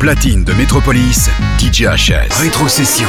platine de Metropolis, DJ HS. Rétrocession.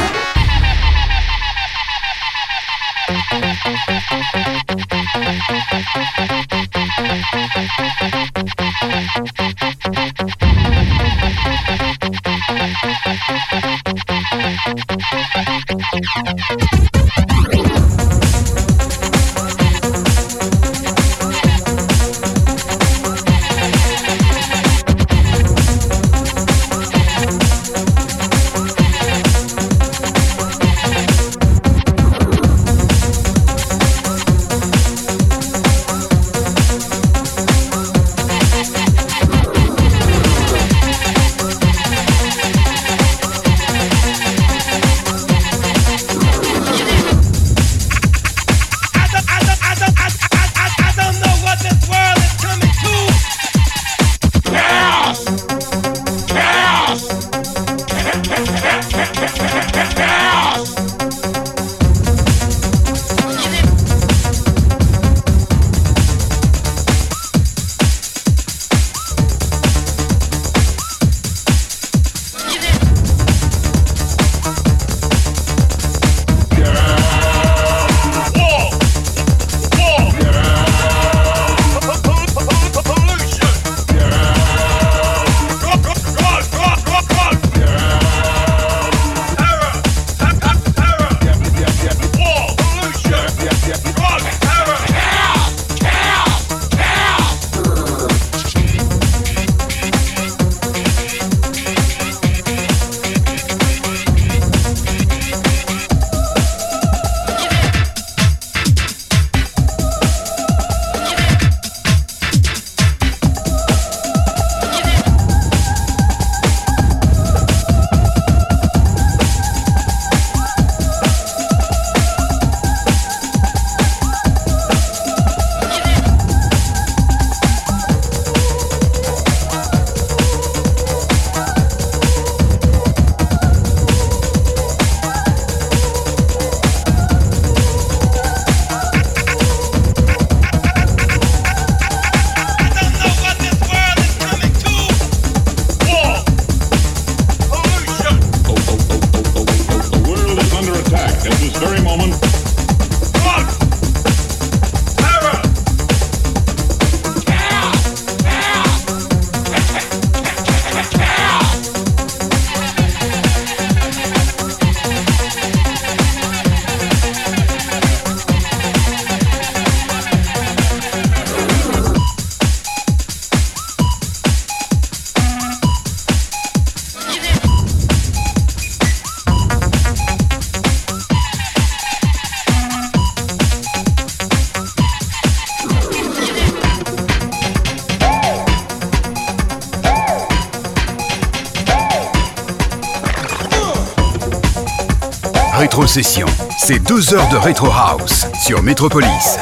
C'est 12 heures de Retro House sur Metropolis.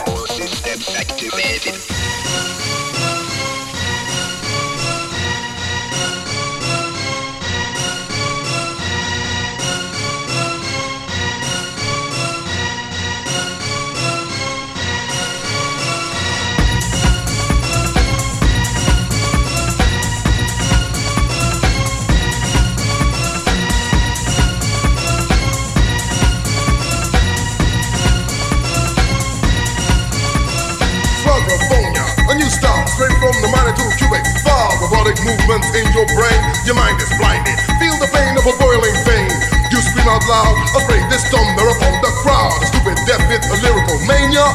movements in your brain. Your mind is blinded. Feel the pain of a boiling vein. You scream out loud, afraid this thunder upon the crowd. A stupid, death with a lyrical mania.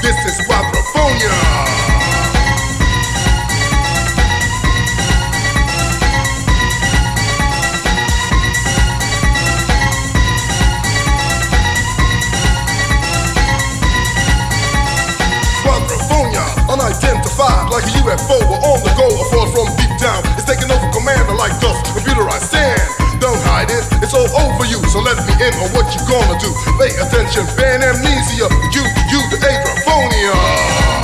This is quadrophonia. like a UFO or on the go a fall from like dust, computerized sand. Don't hide it, it's all over you, so let me in on what you gonna do. Pay attention, ban amnesia, you, you, the agrophobia.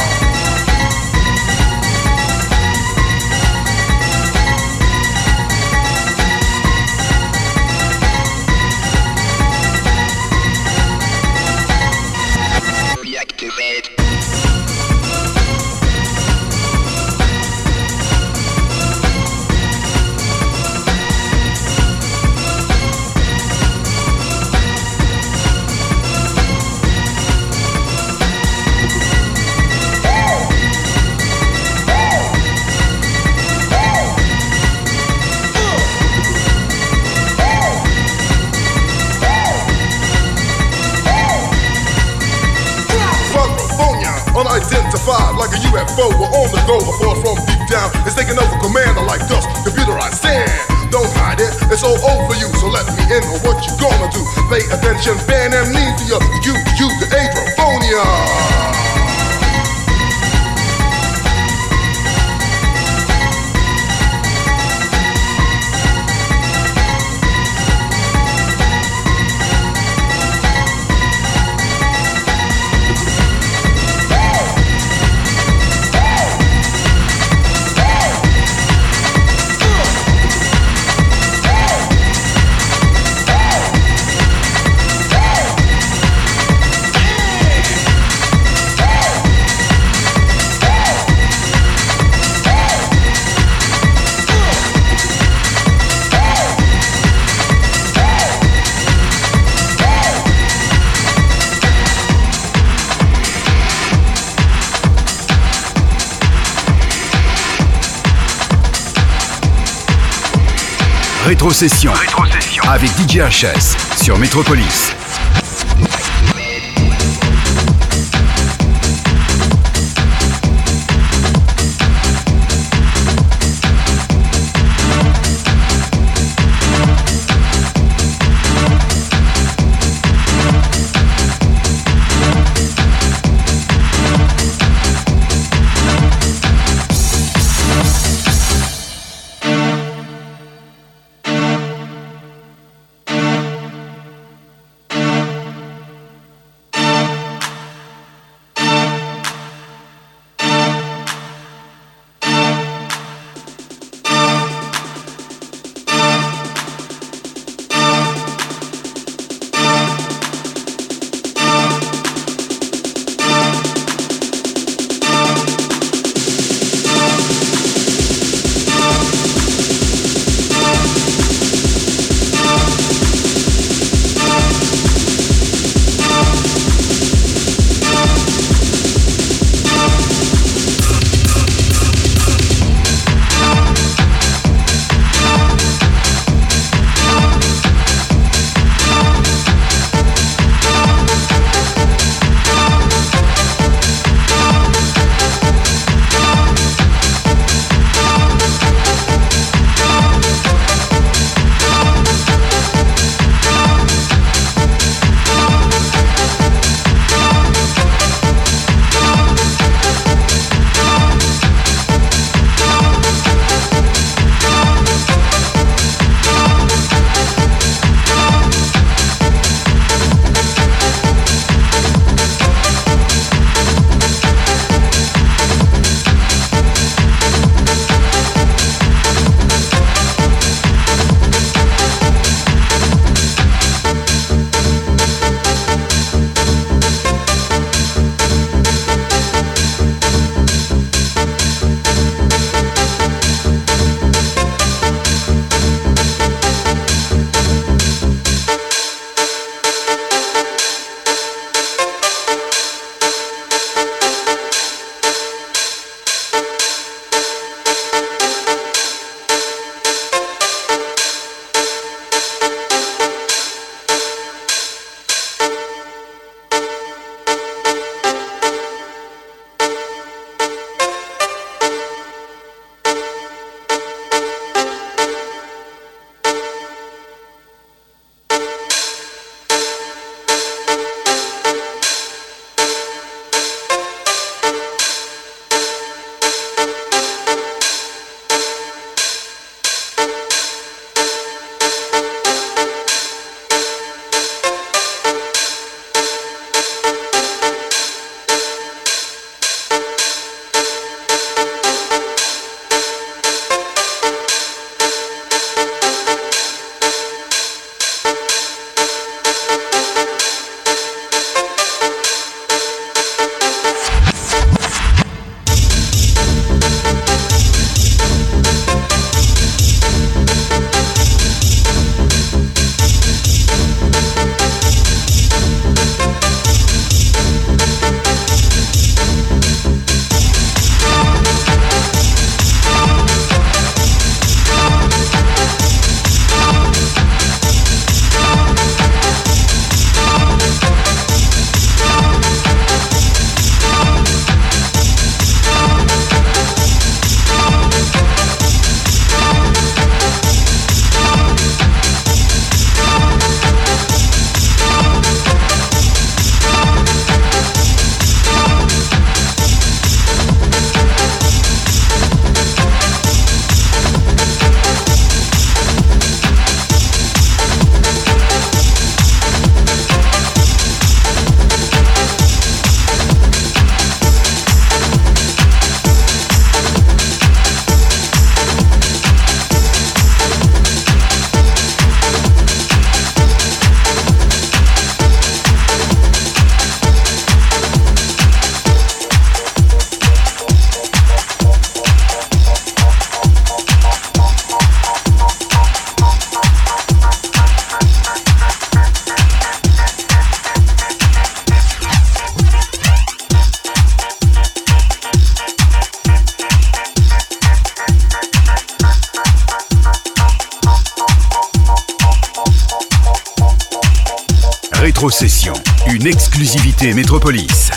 Down is taking over commander like dust, computerized sand. Don't hide it, it's all over you. So let me in on what you gonna do. Pay attention, ban amnesia. Rétrocession. Rétrocession. Avec DJ HS sur Métropolis. Une exclusivité Métropolis.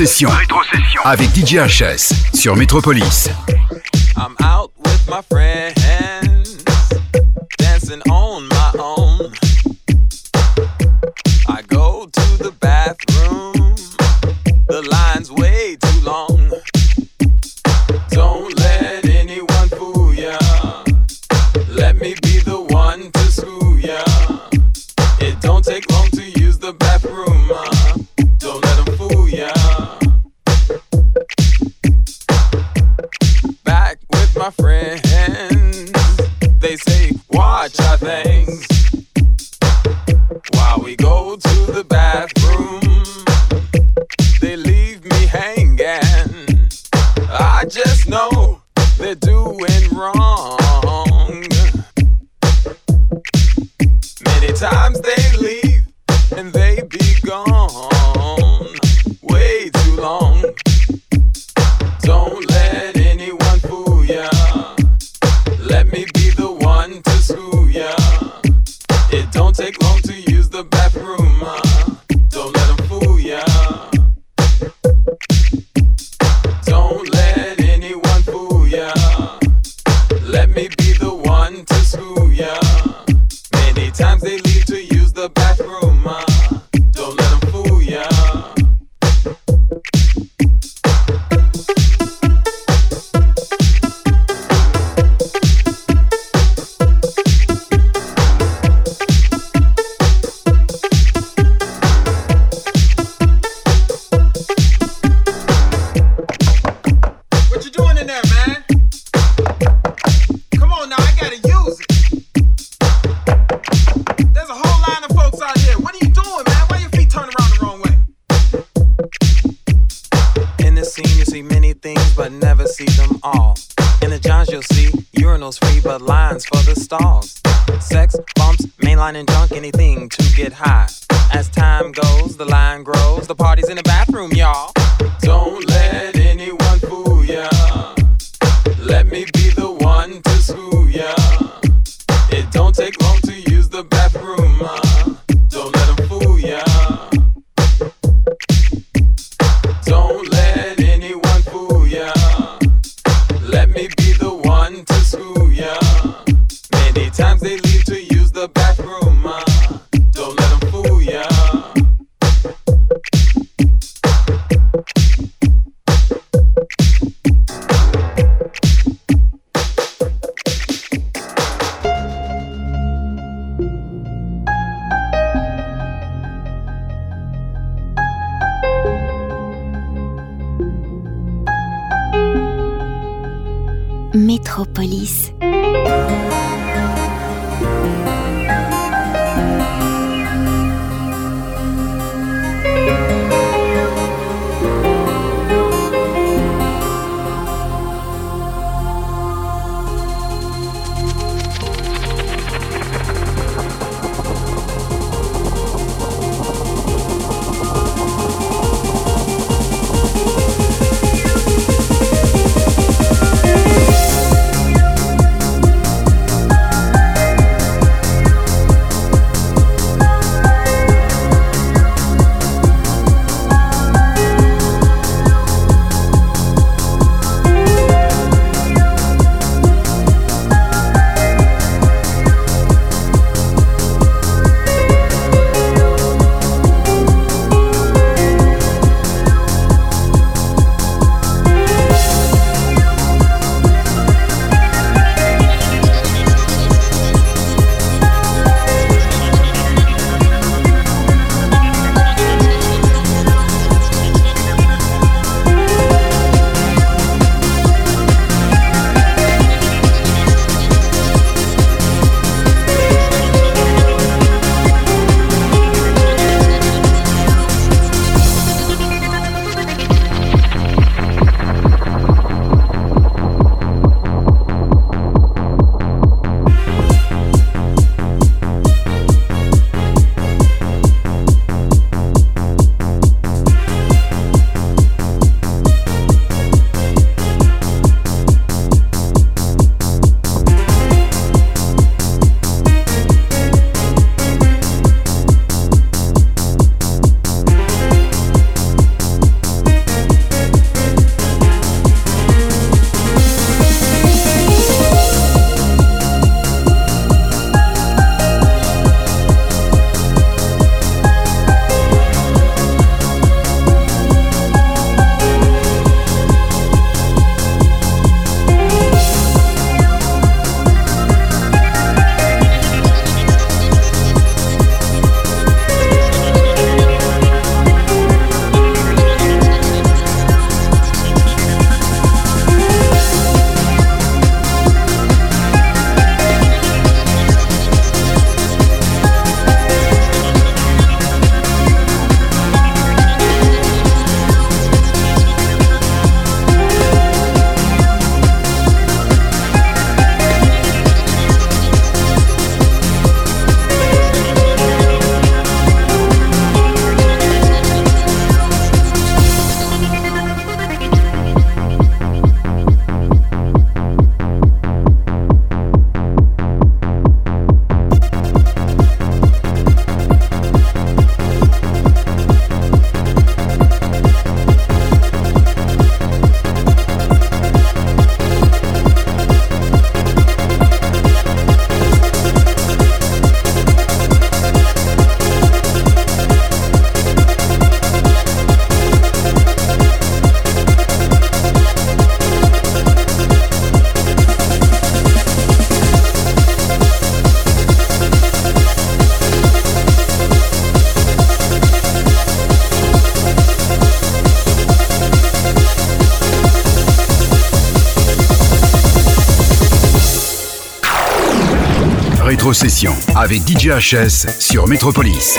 Rétrocession. Avec DJHS sur Métropolis. free, but lines for the stalls. Sex, bumps, mainline and junk, anything to get high. As time goes, the line grows. The party's in the bathroom, y'all. police session avec DJHS sur Metropolis.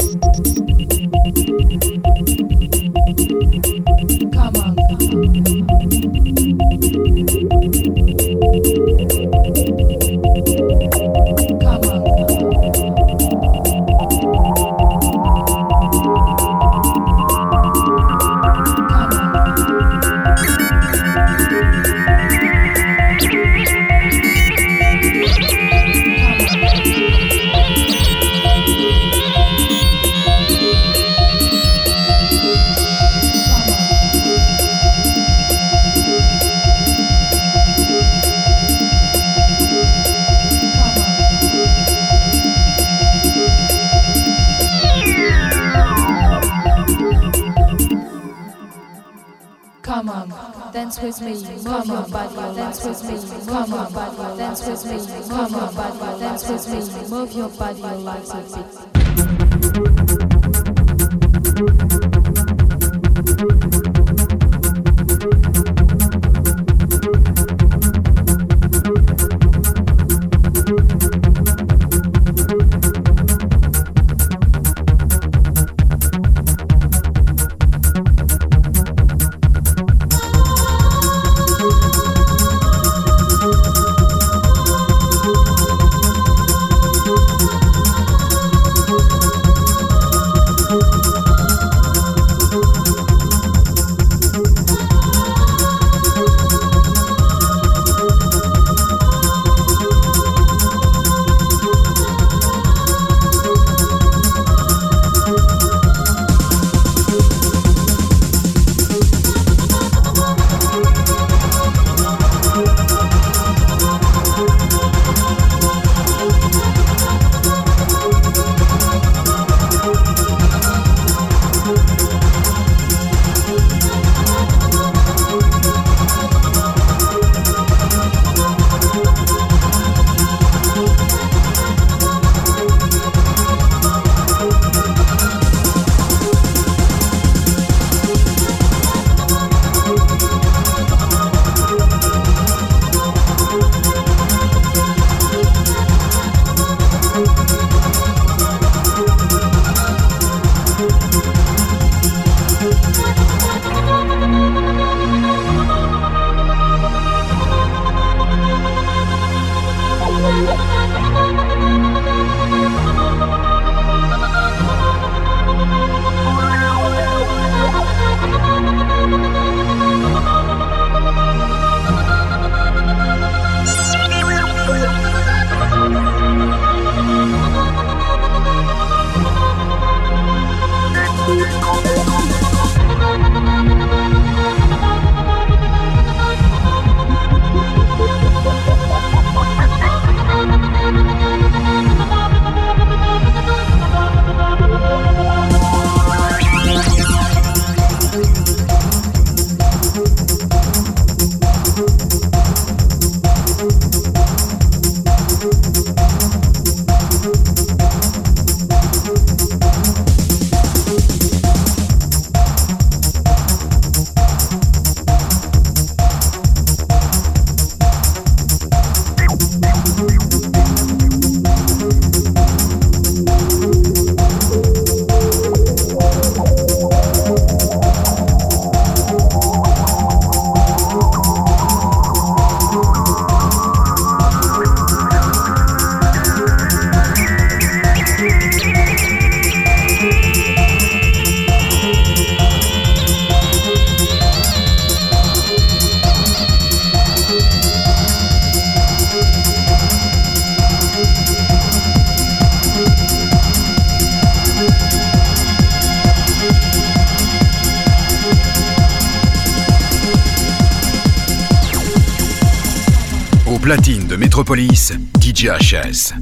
dance with me, come on, body, dance with me, come on, body, dance with me, move your body, your legs a platine Métropolis,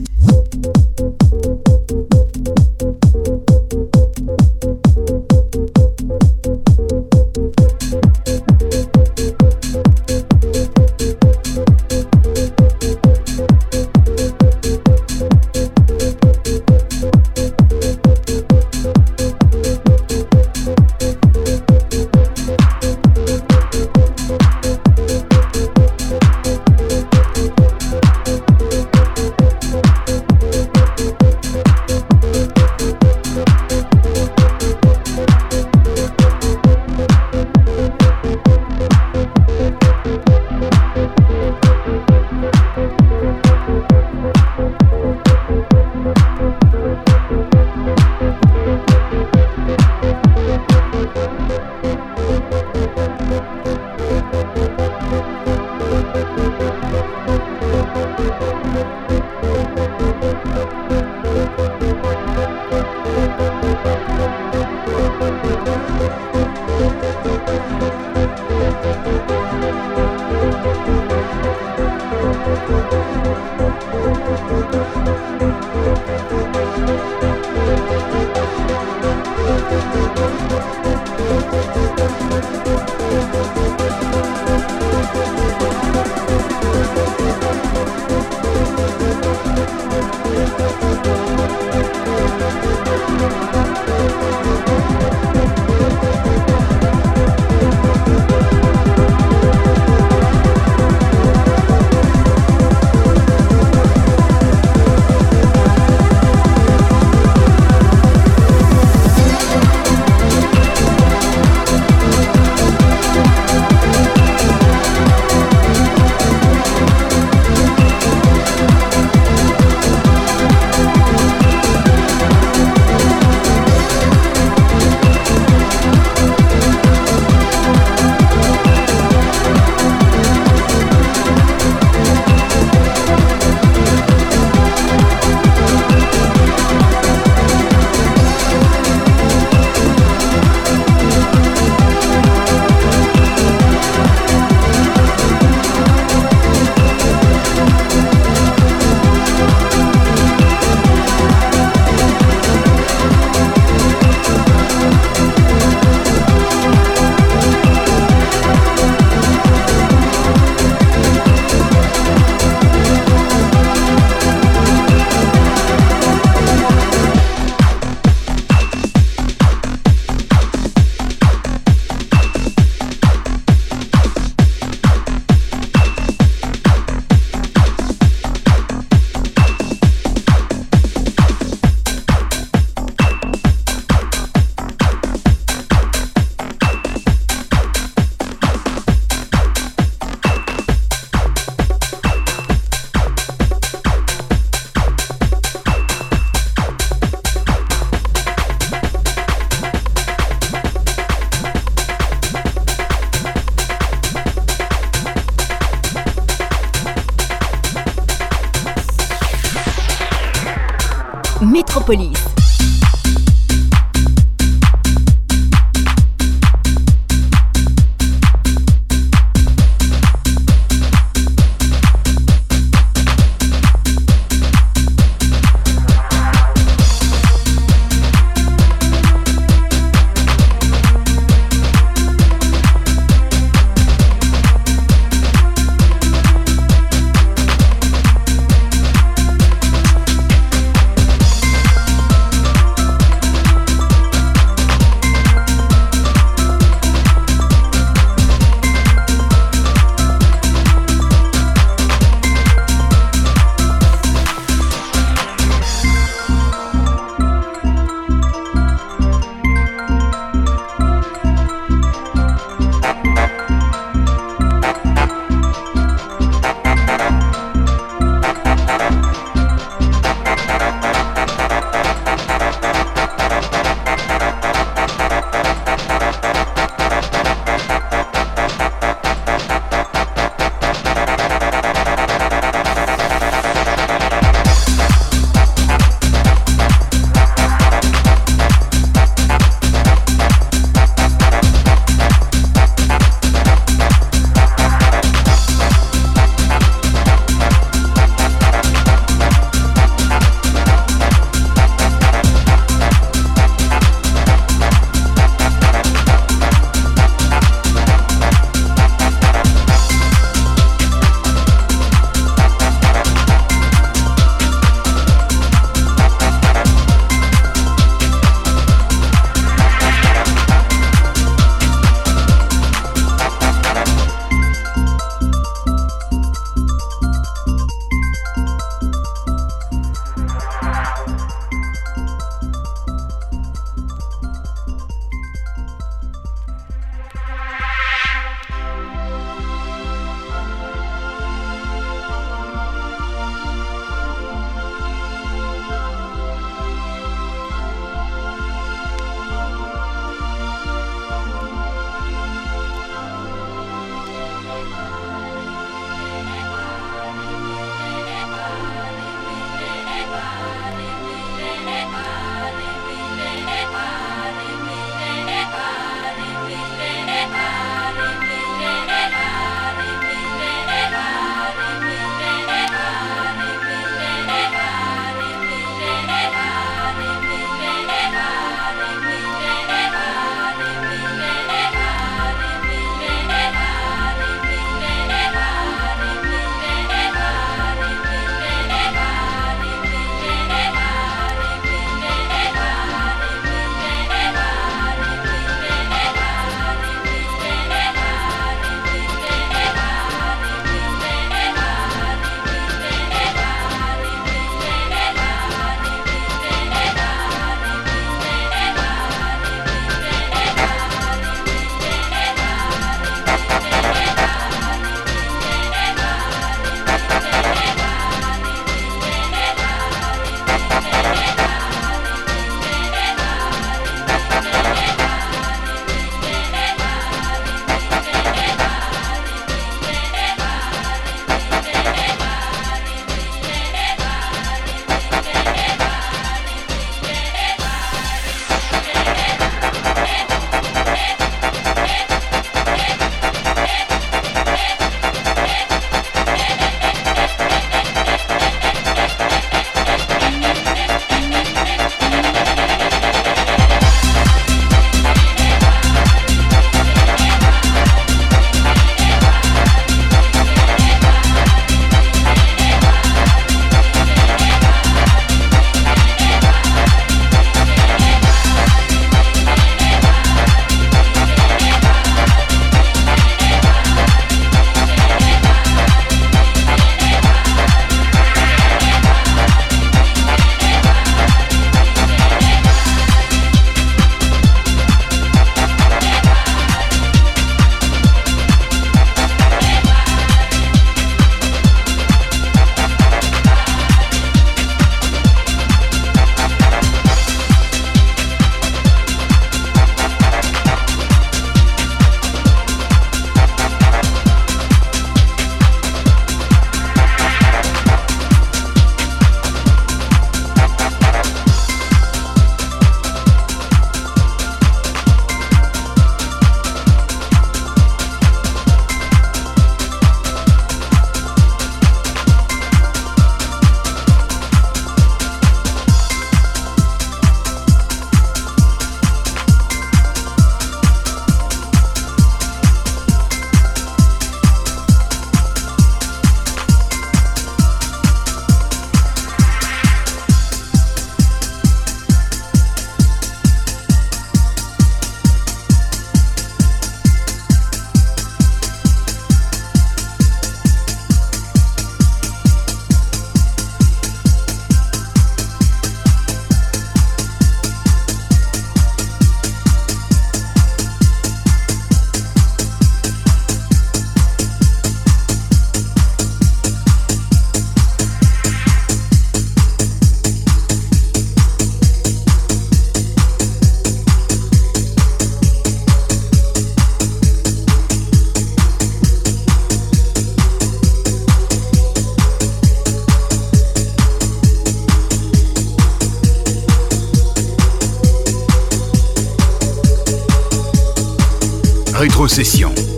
police.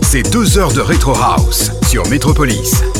C'est deux heures de Retro House sur Metropolis.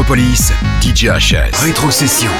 Metropolis, DJ HS. Rétrocession.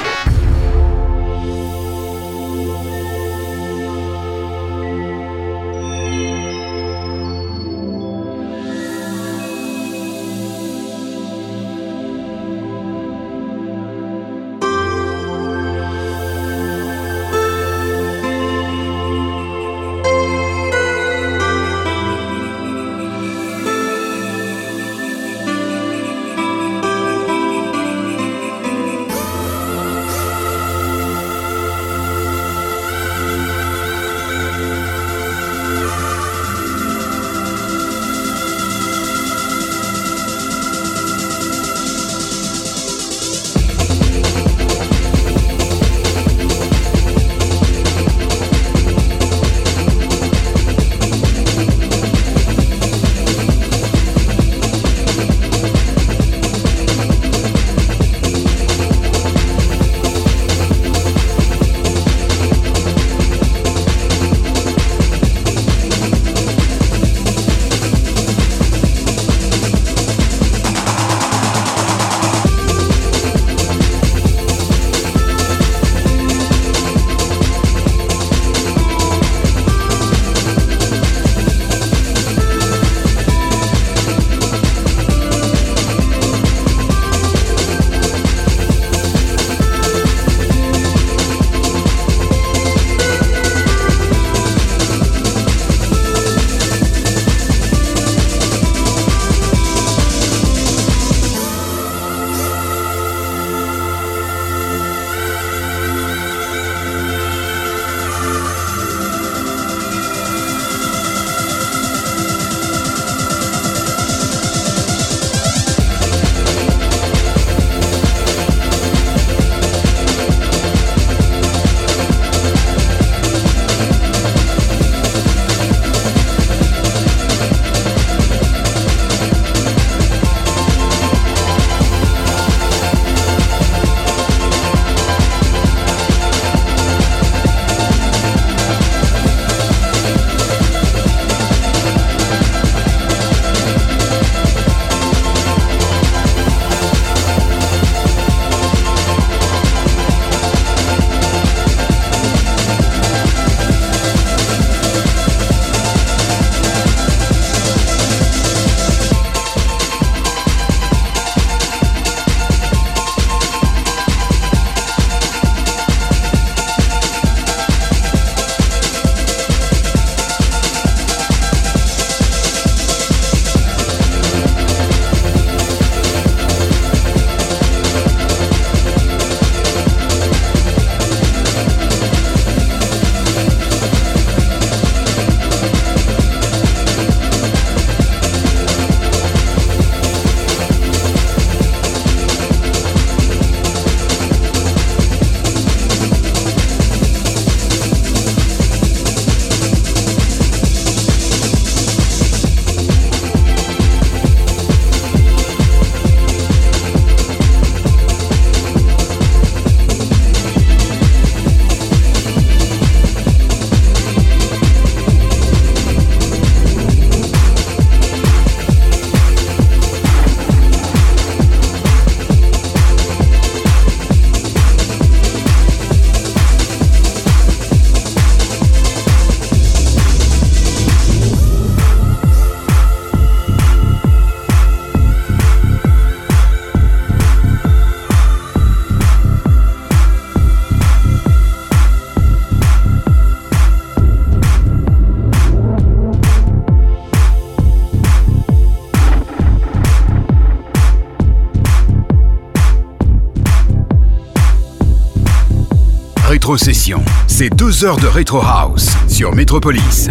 C'est deux heures de Retro House sur Metropolis.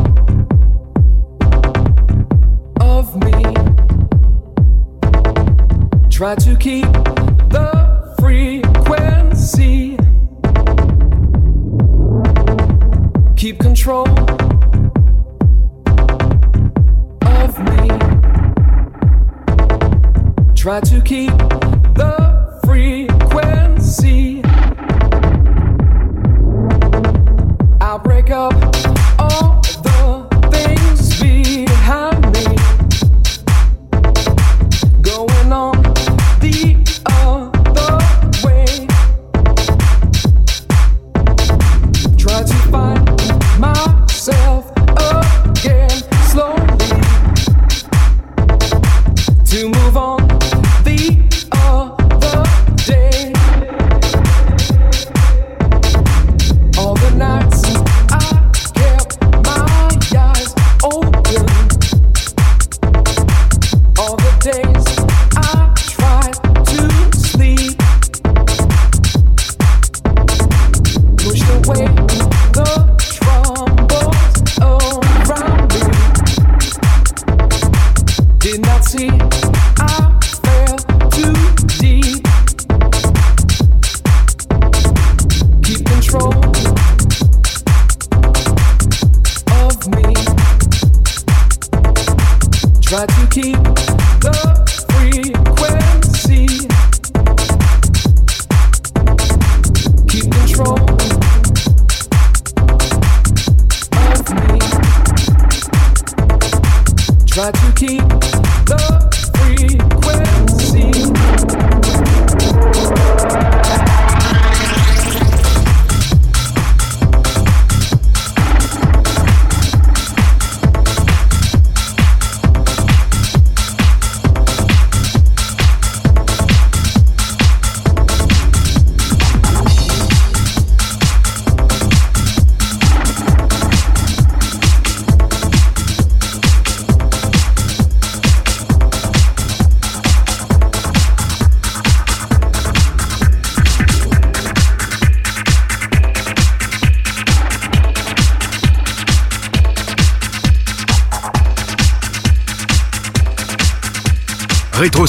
Try to keep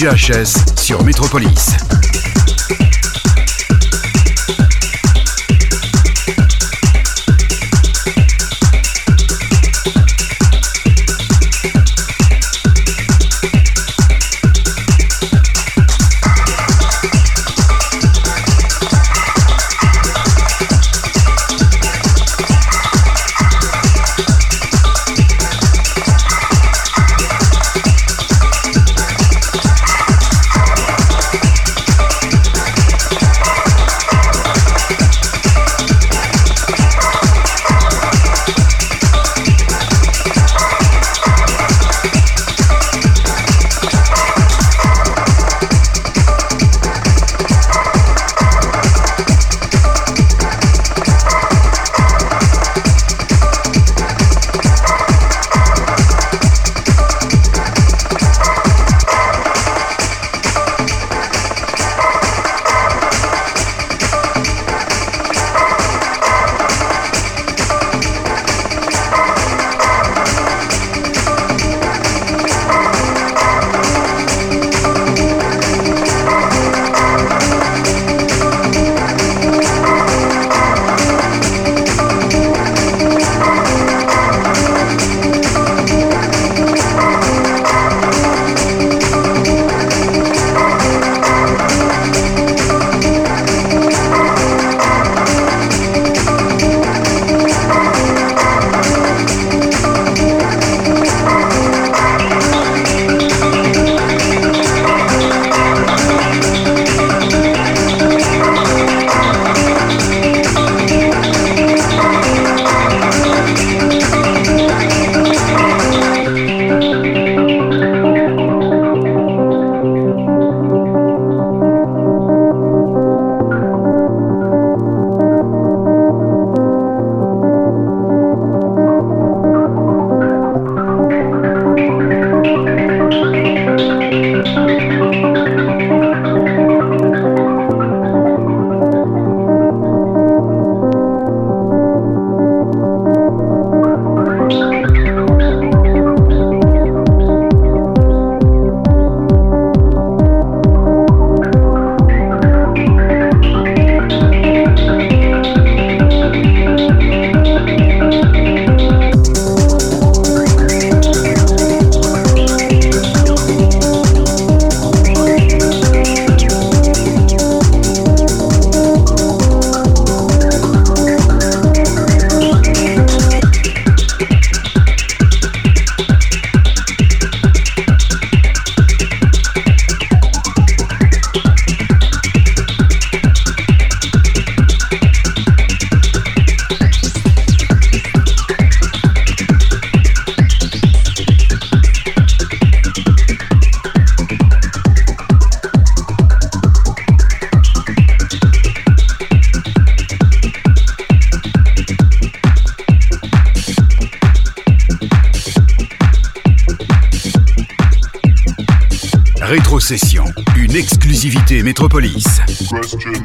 DJHS sur Metropolis. Question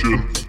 question.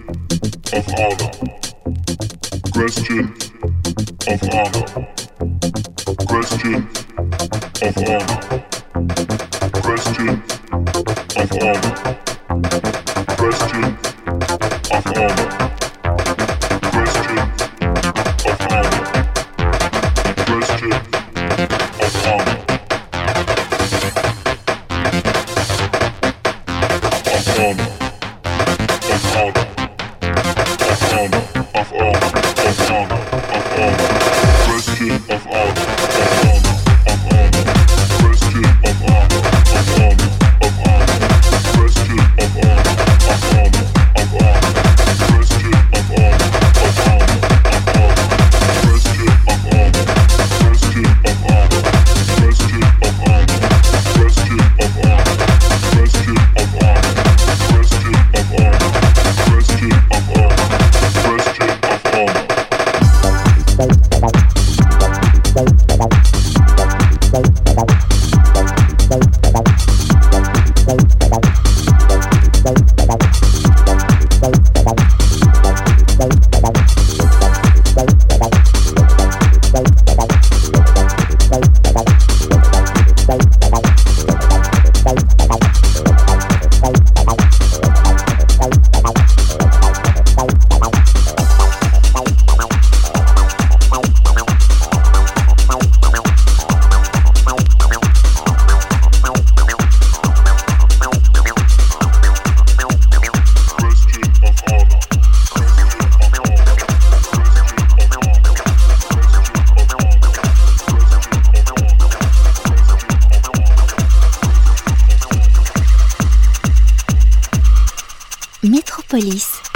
Métropolis.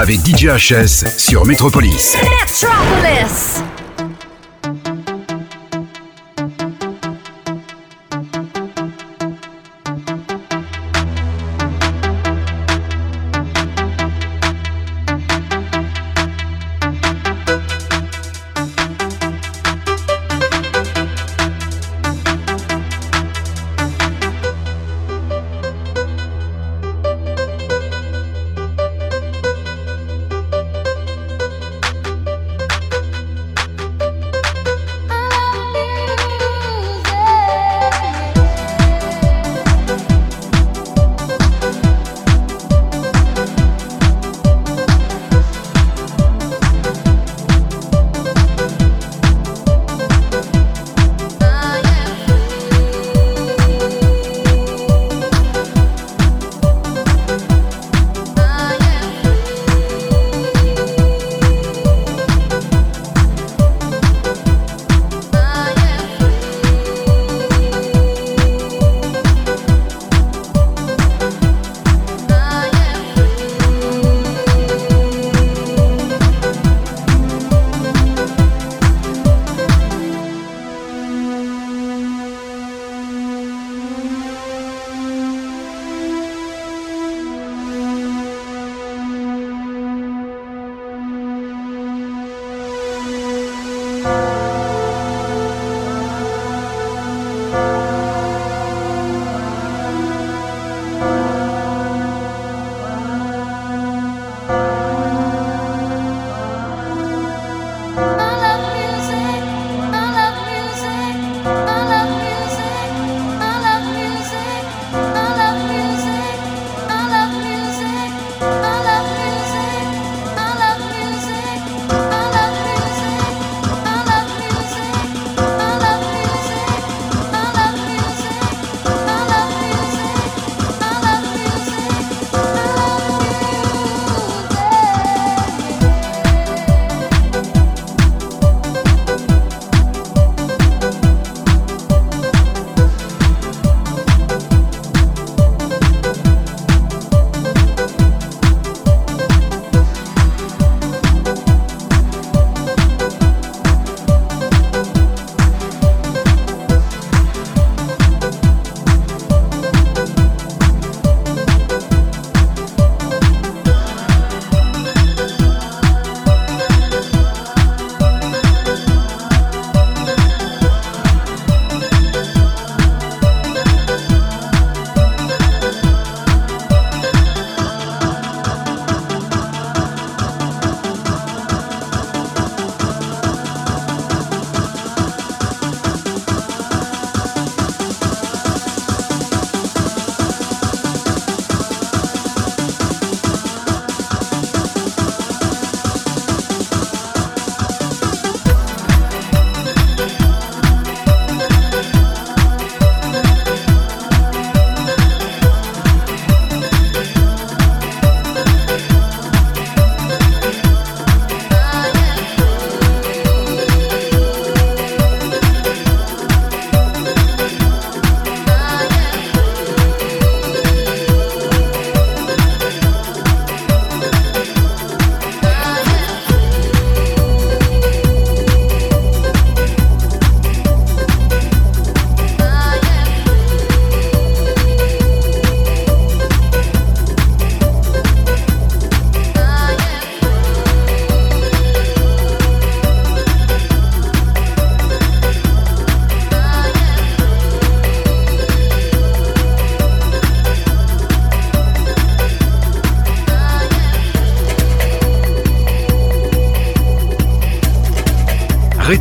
Avec DJ HS sur Metropolis. Metropolis.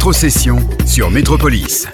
Rétrocession sur Métropolis.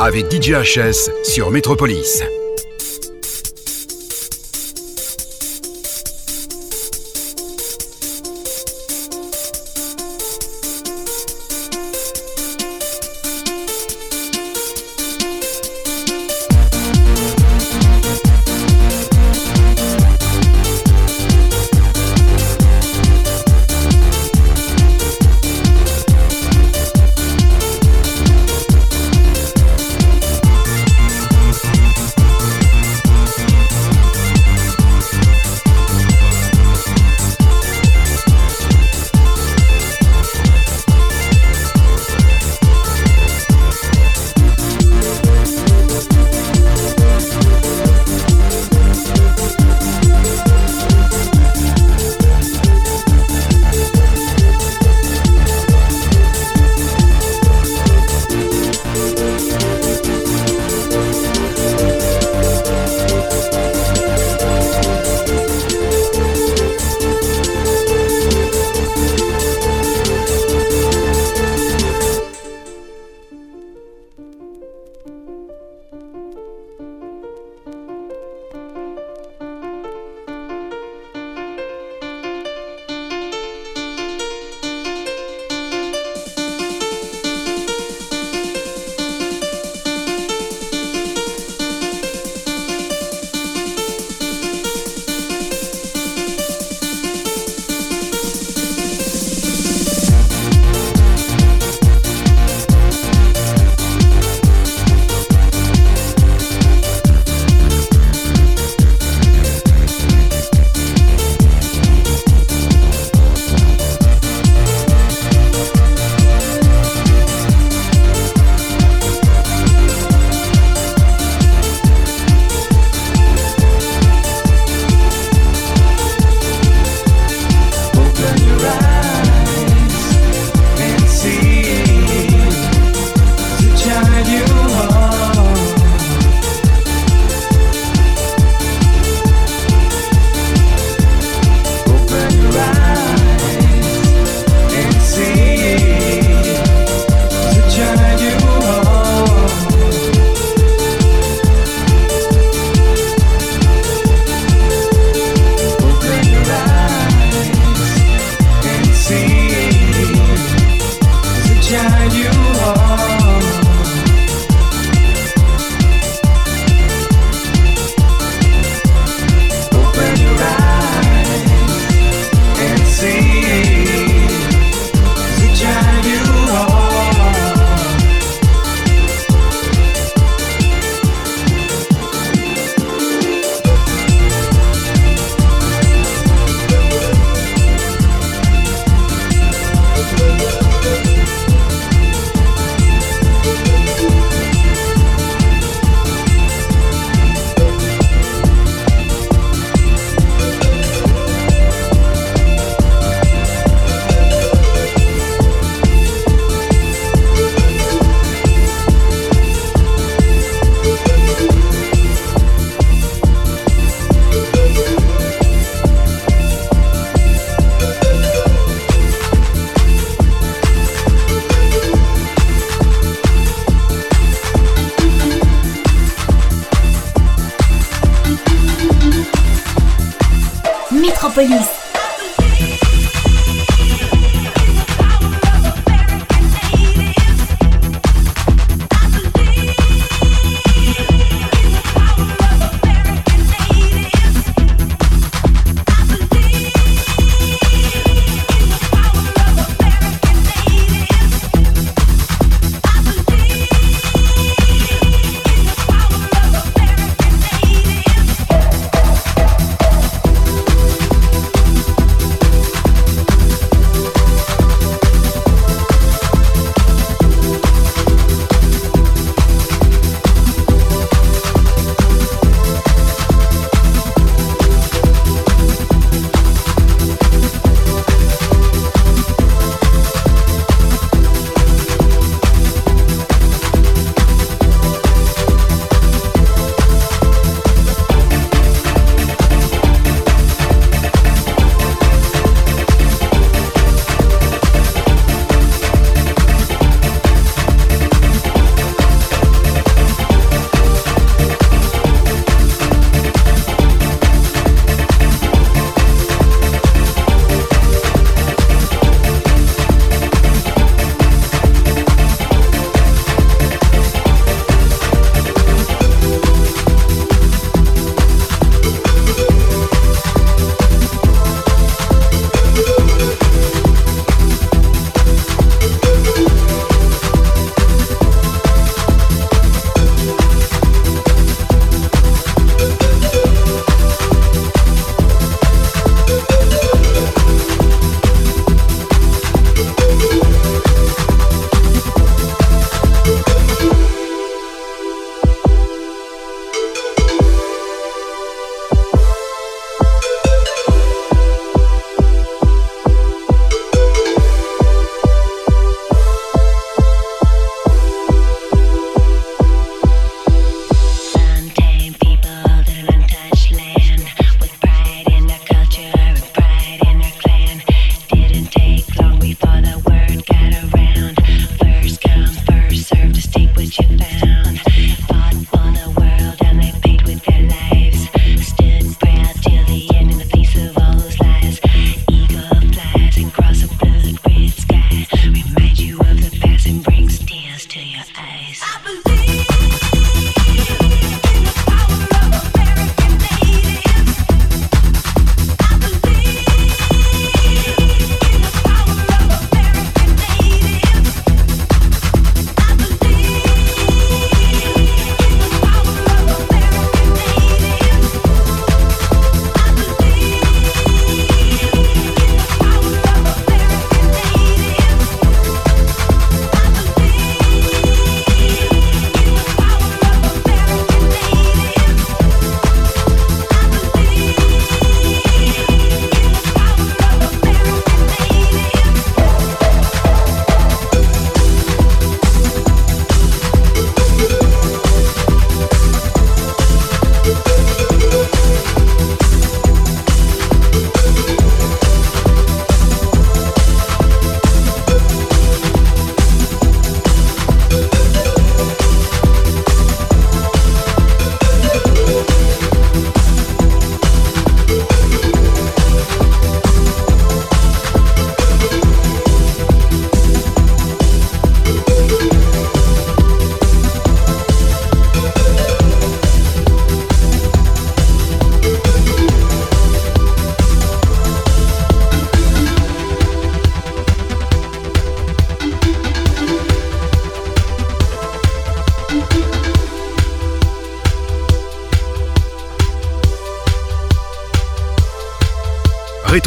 Avec DJHS sur Métropolis.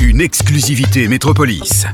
Une exclusivité Métropolis.